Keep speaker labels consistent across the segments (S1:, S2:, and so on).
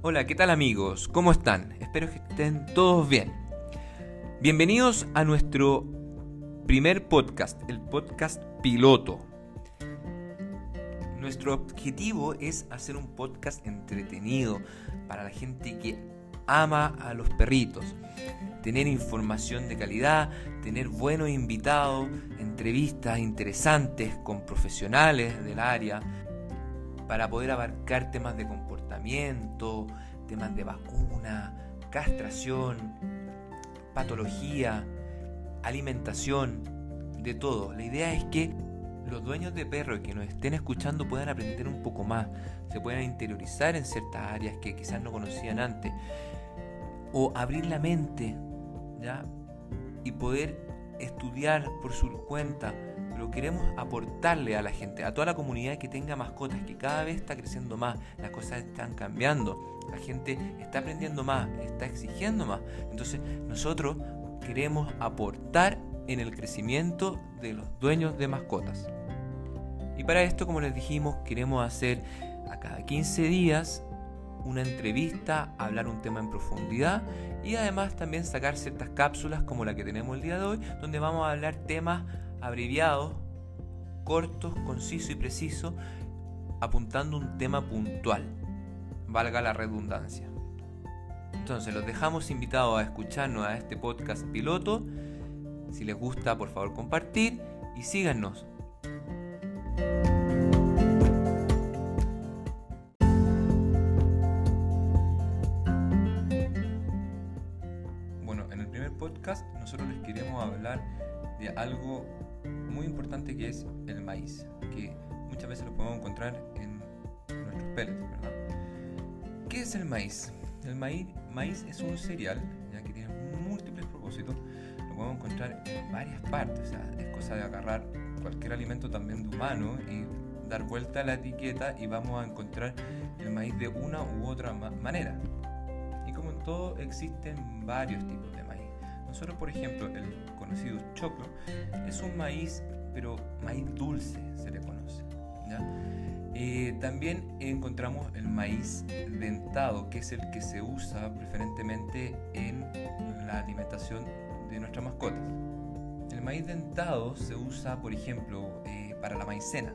S1: Hola, ¿qué tal amigos? ¿Cómo están? Espero que estén todos bien. Bienvenidos a nuestro primer podcast, el podcast piloto. Nuestro objetivo es hacer un podcast entretenido para la gente que ama a los perritos. Tener información de calidad, tener buenos invitados, entrevistas interesantes con profesionales del área, para poder abarcar temas de comportamiento, temas de vacuna, castración, patología, alimentación, de todo. La idea es que los dueños de perros que nos estén escuchando puedan aprender un poco más, se puedan interiorizar en ciertas áreas que quizás no conocían antes, o abrir la mente, ¿ya? Y poder estudiar por su cuenta, pero queremos aportarle a la gente, a toda la comunidad que tenga mascotas, que cada vez está creciendo más, las cosas están cambiando, la gente está aprendiendo más, está exigiendo más. Entonces nosotros queremos aportar en el crecimiento de los dueños de mascotas. Y para esto, como les dijimos, queremos hacer a cada 15 días una entrevista, hablar un tema en profundidad y además también sacar ciertas cápsulas como la que tenemos el día de hoy, donde vamos a hablar temas abreviados, cortos, concisos y precisos, apuntando un tema puntual, valga la redundancia. Entonces, los dejamos invitados a escucharnos a este podcast piloto. Si les gusta, por favor, compartir y síganos. Bueno, en el primer podcast nosotros les queremos hablar de algo muy importante que es el maíz, que muchas veces lo podemos encontrar en nuestros pellets, ¿verdad? ¿Qué es el maíz? El maíz, maíz es un cereal ya que tiene múltiples propósitos, lo podemos encontrar en varias partes, es cosa de agarrar cualquier alimento también de humano y dar vuelta a la etiqueta y vamos a encontrar el maíz de una u otra manera. Y como en todo existen varios tipos de maíz. Nosotros, por ejemplo, el conocido choclo es un maíz, pero maíz dulce se le conoce. Eh, también encontramos el maíz dentado, que es el que se usa preferentemente en la alimentación de nuestras mascotas. El maíz dentado se usa, por ejemplo, eh, para la maicena,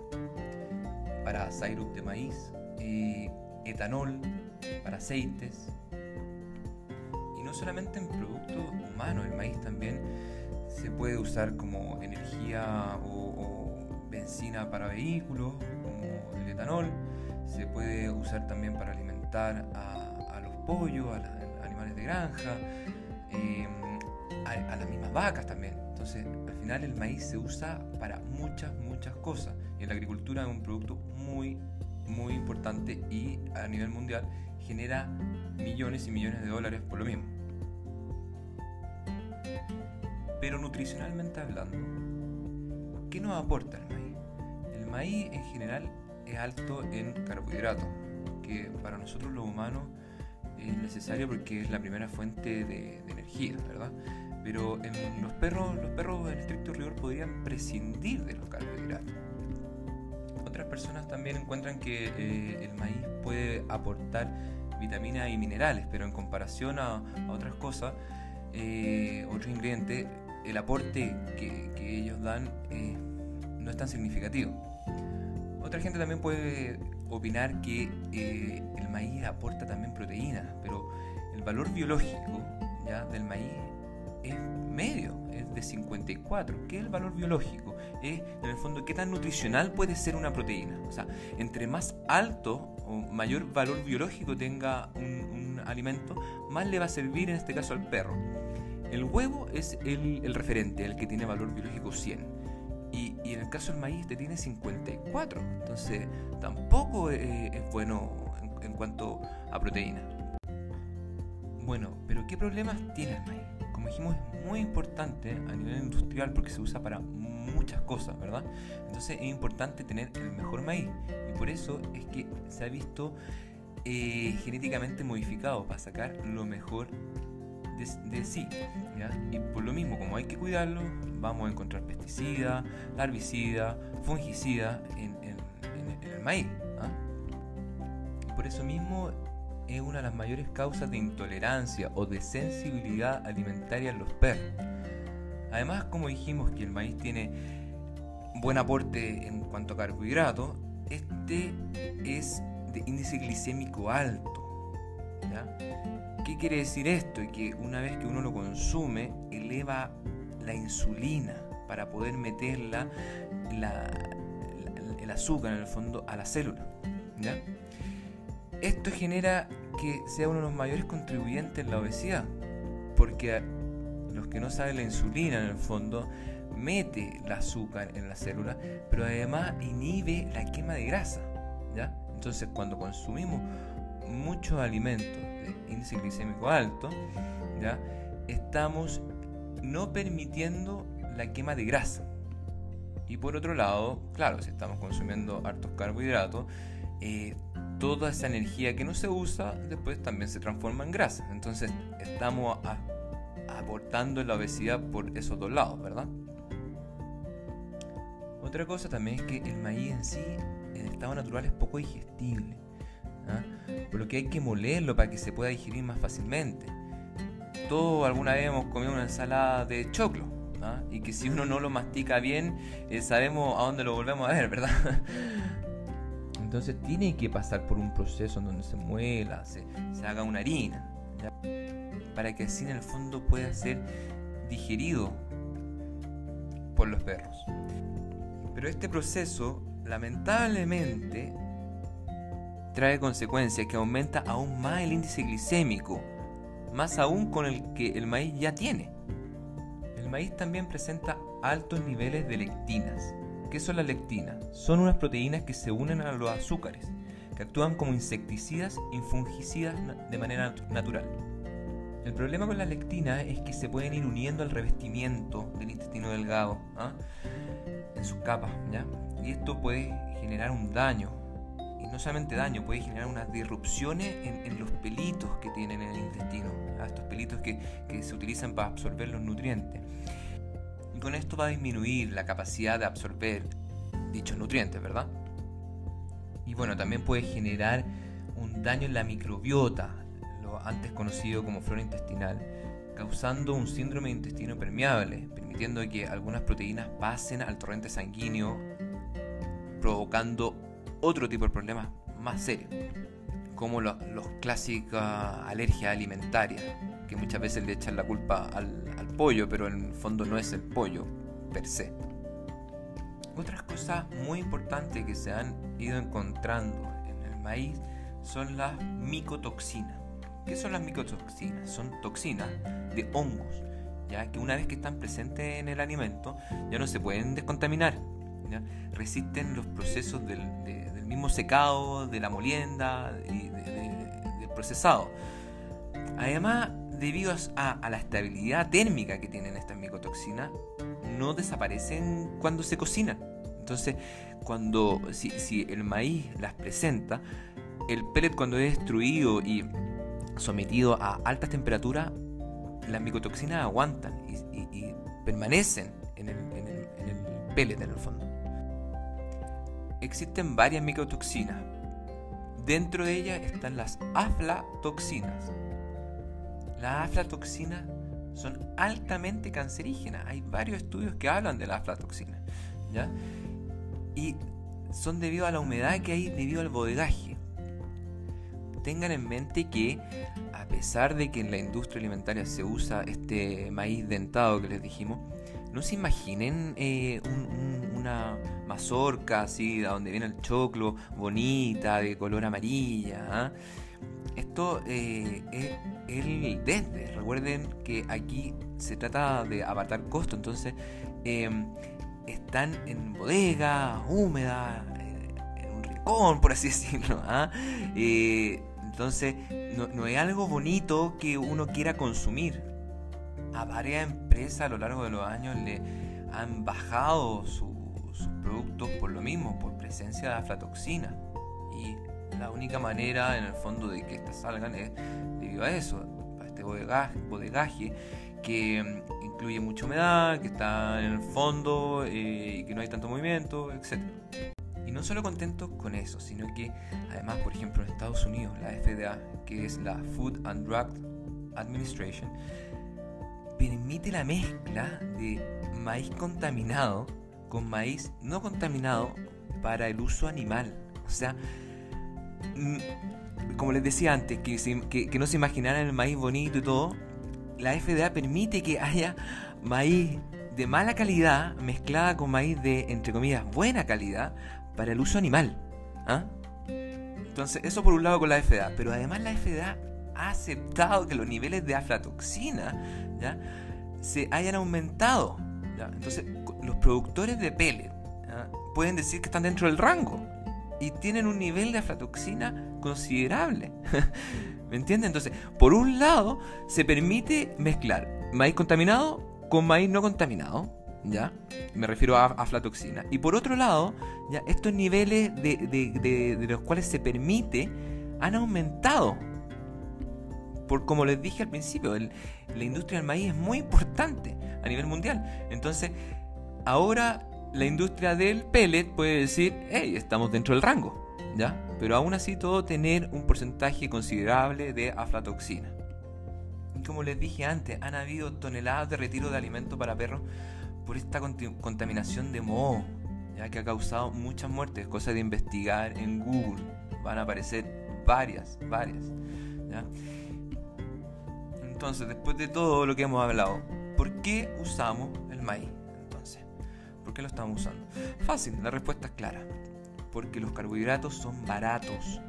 S1: para syrup de maíz, eh, etanol, para aceites. Solamente en productos humanos, el maíz también se puede usar como energía o, benzina para vehículos, como el etanol. Se puede usar también para alimentar a, los pollos, a los animales de granja, eh, a, a las mismas vacas también. Entonces, al final el maíz se usa para muchas, muchas cosas. Y en la agricultura es un producto muy, muy importante y a nivel mundial genera millones y millones de dólares por lo mismo. Pero nutricionalmente hablando, ¿qué nos aporta el maíz? El maíz en general es alto en carbohidratos, que para nosotros los humanos es necesario porque es la primera fuente de, energía, ¿verdad? Pero en los perros, los perros en estricto rigor podrían prescindir de los carbohidratos. Otras personas también encuentran que eh, el maíz puede aportar vitaminas y minerales, pero en comparación a, otras cosas, eh, otros ingredientes, el aporte que, ellos dan eh, no es tan significativo. Otra gente también puede opinar que el maíz aporta también proteínas, pero el valor biológico ¿ya? del maíz es medio, es de 54. ¿Qué es el valor biológico? Es, en el fondo, qué tan nutricional puede ser una proteína. O sea, entre más alto o mayor valor biológico tenga un, alimento, más le va a servir en este caso al perro. El huevo es el, referente, el que tiene valor biológico 100. Y, en el caso del maíz te tiene 54. Entonces, tampoco es, bueno en, en cuanto a proteína. Bueno, pero ¿qué problemas tiene el maíz? como dijimos, es muy importante a nivel industrial porque se usa para muchas cosas, ¿verdad? Entonces es importante tener el mejor maíz y por eso es que se ha visto eh, genéticamente modificado para sacar lo mejor de, sí. Y por lo mismo, como hay que cuidarlo, vamos a encontrar pesticidas, herbicidas, fungicidas en, el maíz. ¿ah? Por eso mismo es una de las mayores causas de intolerancia o de sensibilidad alimentaria en los perros. Además, como dijimos que el maíz tiene buen aporte en cuanto a carbohidratos, este es de índice glicémico alto. ¿Qué quiere decir esto? Que una vez que uno lo consume, eleva la insulina para poder meterla el azúcar en el fondo a la célula. Esto genera que sea uno de los mayores contribuyentes en la obesidad, porque los que no saben la insulina en el fondo mete el azúcar en la célula, pero además inhibe la quema de grasa. Entonces cuando consumimos muchos alimentos de índice glicémico alto, ¿ya? estamos no permitiendo la quema de grasa. Y por otro lado, claro, si estamos consumiendo hartos carbohidratos, eh, toda esa energía que no se usa después también se transforma en grasa. Entonces estamos aportando en la obesidad por esos dos lados, ¿verdad? Otra cosa también es que el maíz en sí, en estado natural, es poco digestible. ¿Ah? Por lo que hay que molerlo para que se pueda digerir más fácilmente. Todos alguna vez hemos comido una ensalada de choclo. ¿ah? Y que si uno no lo mastica bien, eh, sabemos a dónde lo volvemos a ver, ¿verdad? Entonces tiene que pasar por un proceso en donde se muela, se, haga una harina, para que así en el fondo pueda ser digerido por los perros. Pero este proceso, lamentablemente, trae consecuencias que aumenta aún más el índice glicémico, más aún con el que el maíz ya tiene. El maíz también presenta altos niveles de lectinas, ¿Qué son las lectinas? Son unas proteínas que se unen a los azúcares, que actúan como insecticidas y fungicidas de manera natural. El problema con las lectinas es que se pueden ir uniendo al revestimiento del intestino delgado, ¿ah? en sus capas, ¿ya? Y esto puede generar un daño, no solamente daño, puede generar unas disrupciones en, los pelitos que tienen en el intestino, estos pelitos que, que se utilizan para absorber los nutrientes con esto va a disminuir la capacidad de absorber dichos nutrientes, ¿verdad? Y bueno, también puede generar un daño en la microbiota, lo antes conocido como flora intestinal, causando un síndrome de intestino permeable, permitiendo que algunas proteínas pasen al torrente sanguíneo, provocando otro tipo de problemas más serios, como los clásicas alergias alimentarias, que muchas veces le echan la culpa al, pollo, pero en el fondo no es el pollo per se. Otras cosas muy importantes que se han ido encontrando en el maíz son las micotoxinas. ¿Qué son las micotoxinas? Son toxinas de hongos, ya que una vez que están presentes en el alimento ya no se pueden descontaminar. Resisten los procesos del, mismo secado, de la molienda y del procesado. Además, debido a, la estabilidad térmica que tienen estas micotoxinas, no desaparecen cuando se cocinan. Entonces, cuando si, el maíz las presenta, el pellet cuando es destruido y sometido a altas temperaturas, las micotoxinas aguantan y, permanecen en el, en, el, en el pellet en el fondo. Existen varias micotoxinas. Dentro de ellas están las aflatoxinas las aflatoxinas son altamente cancerígenas. Hay varios estudios que hablan de la aflatoxina. ¿ya? Y son debido a la humedad que hay debido al bodegaje. Tengan en mente que a pesar de que en la industria alimentaria se usa este maíz dentado que les dijimos, no se imaginen eh, una mazorca así, de donde viene el choclo, bonita, de color amarilla. ¿ah? Esto eh, es el desde. Recuerden que aquí se trata de apartar costo, entonces em, están en bodega, húmeda, eh, en un rincón, por así decirlo. ¿ah? Eh, entonces, no, es algo bonito que uno quiera consumir. A varias empresas a lo largo de los años le han bajado sus productos por lo mismo, por presencia de aflatoxina. Y la única manera en el fondo de que estas salgan es debido a eso, a este bodegaje, que mm, incluye mucha humedad, que está en el fondo eh, y que no hay tanto movimiento, etc. Y no solo contentos con eso, sino que además, por ejemplo, en Estados Unidos, la FDA, que es la Food and Drug Administration, permite la mezcla de maíz contaminado con maíz no contaminado para el uso animal. O sea, mm, como les decía antes, que, que, no se imaginaran el maíz bonito y todo, la FDA permite que haya maíz de mala calidad mezclada con maíz de, entre comillas, buena calidad para el uso animal. ¿ah? Entonces, eso por un lado con la FDA, pero además la FDA ha aceptado que los niveles de aflatoxina ¿ya? se hayan aumentado. Entonces, los productores de pellet pueden decir que están dentro del rango y tienen un nivel de aflatoxina considerable. ¿Me entienden? Entonces, por un lado, se permite mezclar maíz contaminado con maíz no contaminado. ¿Ya? Me refiero a aflatoxina. Y por otro lado, ya estos niveles de los cuales se permite han aumentado por como les dije al principio, la industria del maíz es muy importante a nivel mundial. Entonces, ahora la industria del pellet puede decir, hey, estamos dentro del rango, ¿ya? Pero aún así todo tener un porcentaje considerable de aflatoxina. Y como les dije antes, han habido toneladas de retiro de alimento para perros por esta contaminación de moho, ya que ha causado muchas muertes, cosa de investigar en Google. Van a aparecer varias, varias. ¿ya? Entonces, después de todo lo que hemos hablado, ¿por qué usamos el maíz? ¿Por qué lo estamos usando? Fácil, la respuesta es clara. Porque los carbohidratos son baratos.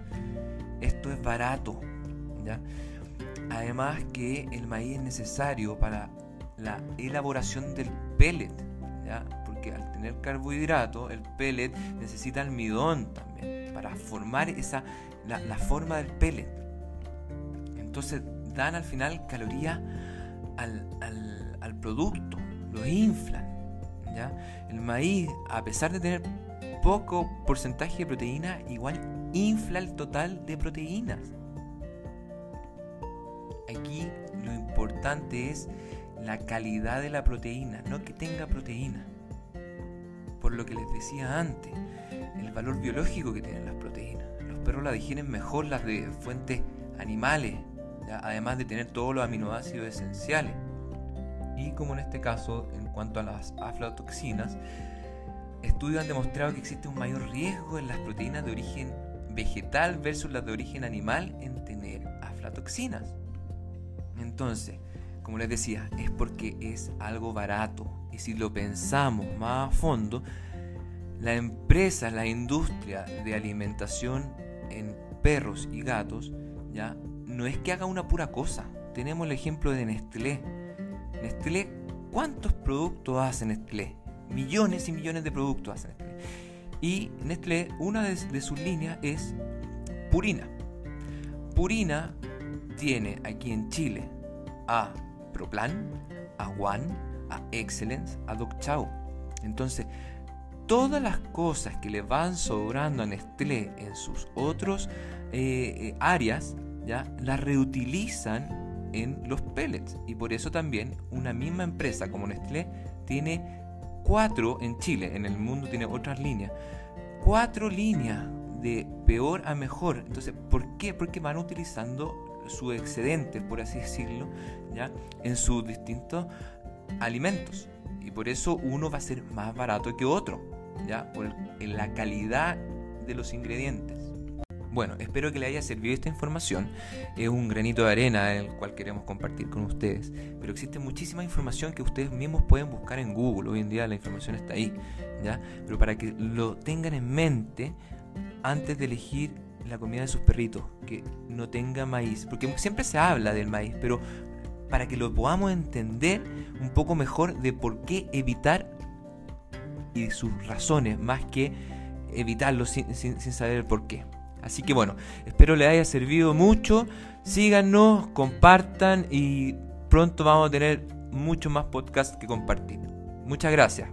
S1: Esto es barato. ¿ya? Además que el maíz es necesario para la elaboración del pellet. ¿ya? Porque al tener carbohidrato, el pellet necesita almidón también para formar esa, la, la forma del pellet. Entonces dan al final calorías al, producto, lo inflan. El maíz, a pesar de tener poco porcentaje de proteína, igual infla el total de proteínas. Aquí lo importante es la calidad de la proteína, no que tenga proteína. Por lo que les decía antes, el valor biológico que tienen las proteínas. Los perros la digieren mejor las de fuentes animales, además de tener todos los aminoácidos esenciales. Y como en este caso, en cuanto a las aflatoxinas, estudios han demostrado que existe un mayor riesgo en las proteínas de origen vegetal versus las de origen animal en tener aflatoxinas. Entonces, como les decía, es porque es algo barato. Y si lo pensamos más a fondo, la empresa, la industria de alimentación en perros y gatos, ya no es que haga una pura cosa. Tenemos el ejemplo de Nestlé. Nestlé, ¿cuántos productos hace Nestlé? Millones y millones de productos hace Nestlé. Y Nestlé, una de, sus líneas es Purina. Purina tiene aquí en Chile a Proplan, a One, a Excellence, a Doc Chow. Entonces, todas las cosas que le van sobrando a Nestlé en sus otros eh, eh, áreas ¿ya? las reutilizan en los pellets. Y por eso también una misma empresa como Nestlé tiene cuatro en Chile, en el mundo tiene otras líneas, cuatro líneas de peor a mejor. Entonces, ¿por qué? Porque van utilizando su excedente, por así decirlo, ¿ya? en sus distintos alimentos. Y por eso uno va a ser más barato que otro, ¿ya? por la calidad de los ingredientes. Bueno, espero que le haya servido esta información. Es un granito de arena el cual queremos compartir con ustedes. Pero existe muchísima información que ustedes mismos pueden buscar en Google. Hoy en día la información está ahí. ¿ya? Pero para que lo tengan en mente antes de elegir la comida de sus perritos, que no tenga maíz. Porque siempre se habla del maíz, pero para que lo podamos entender un poco mejor de por qué evitar y sus razones, más que evitarlo sin, sin saber el por qué. Así que bueno, espero les haya servido mucho. Síganos, compartan y pronto vamos a tener mucho más podcasts que compartir. Muchas gracias.